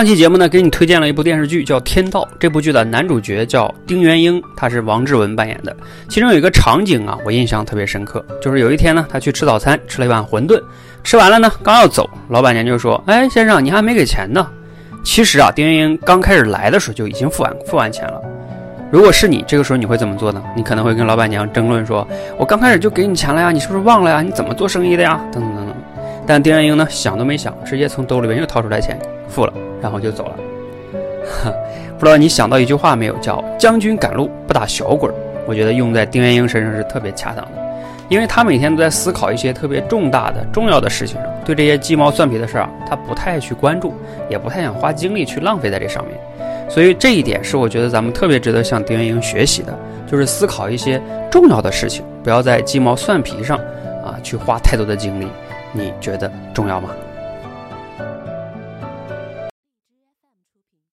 上期节目呢，给你推荐了一部电视剧，叫《天道》。这部剧的男主角叫丁元英，他是王志文扮演的。其中有一个场景啊，我印象特别深刻，就是有一天呢，他去吃早餐，吃了一碗馄饨，吃完了呢，刚要走，老板娘就说：“哎，先生，你还没给钱呢。”其实啊，丁元英刚开始来的时候就已经付完付完钱了。如果是你，这个时候你会怎么做呢？你可能会跟老板娘争论说：“我刚开始就给你钱了呀，你是不是忘了呀？你怎么做生意的呀？”等等等等。但丁元英呢，想都没想，直接从兜里面又掏出来钱付了。然后就走了，不知道你想到一句话没有？叫“将军赶路不打小鬼”。我觉得用在丁元英身上是特别恰当的，因为他每天都在思考一些特别重大的、重要的事情上，对这些鸡毛蒜皮的事儿啊，他不太去关注，也不太想花精力去浪费在这上面。所以这一点是我觉得咱们特别值得向丁元英学习的，就是思考一些重要的事情，不要在鸡毛蒜皮上啊去花太多的精力。你觉得重要吗？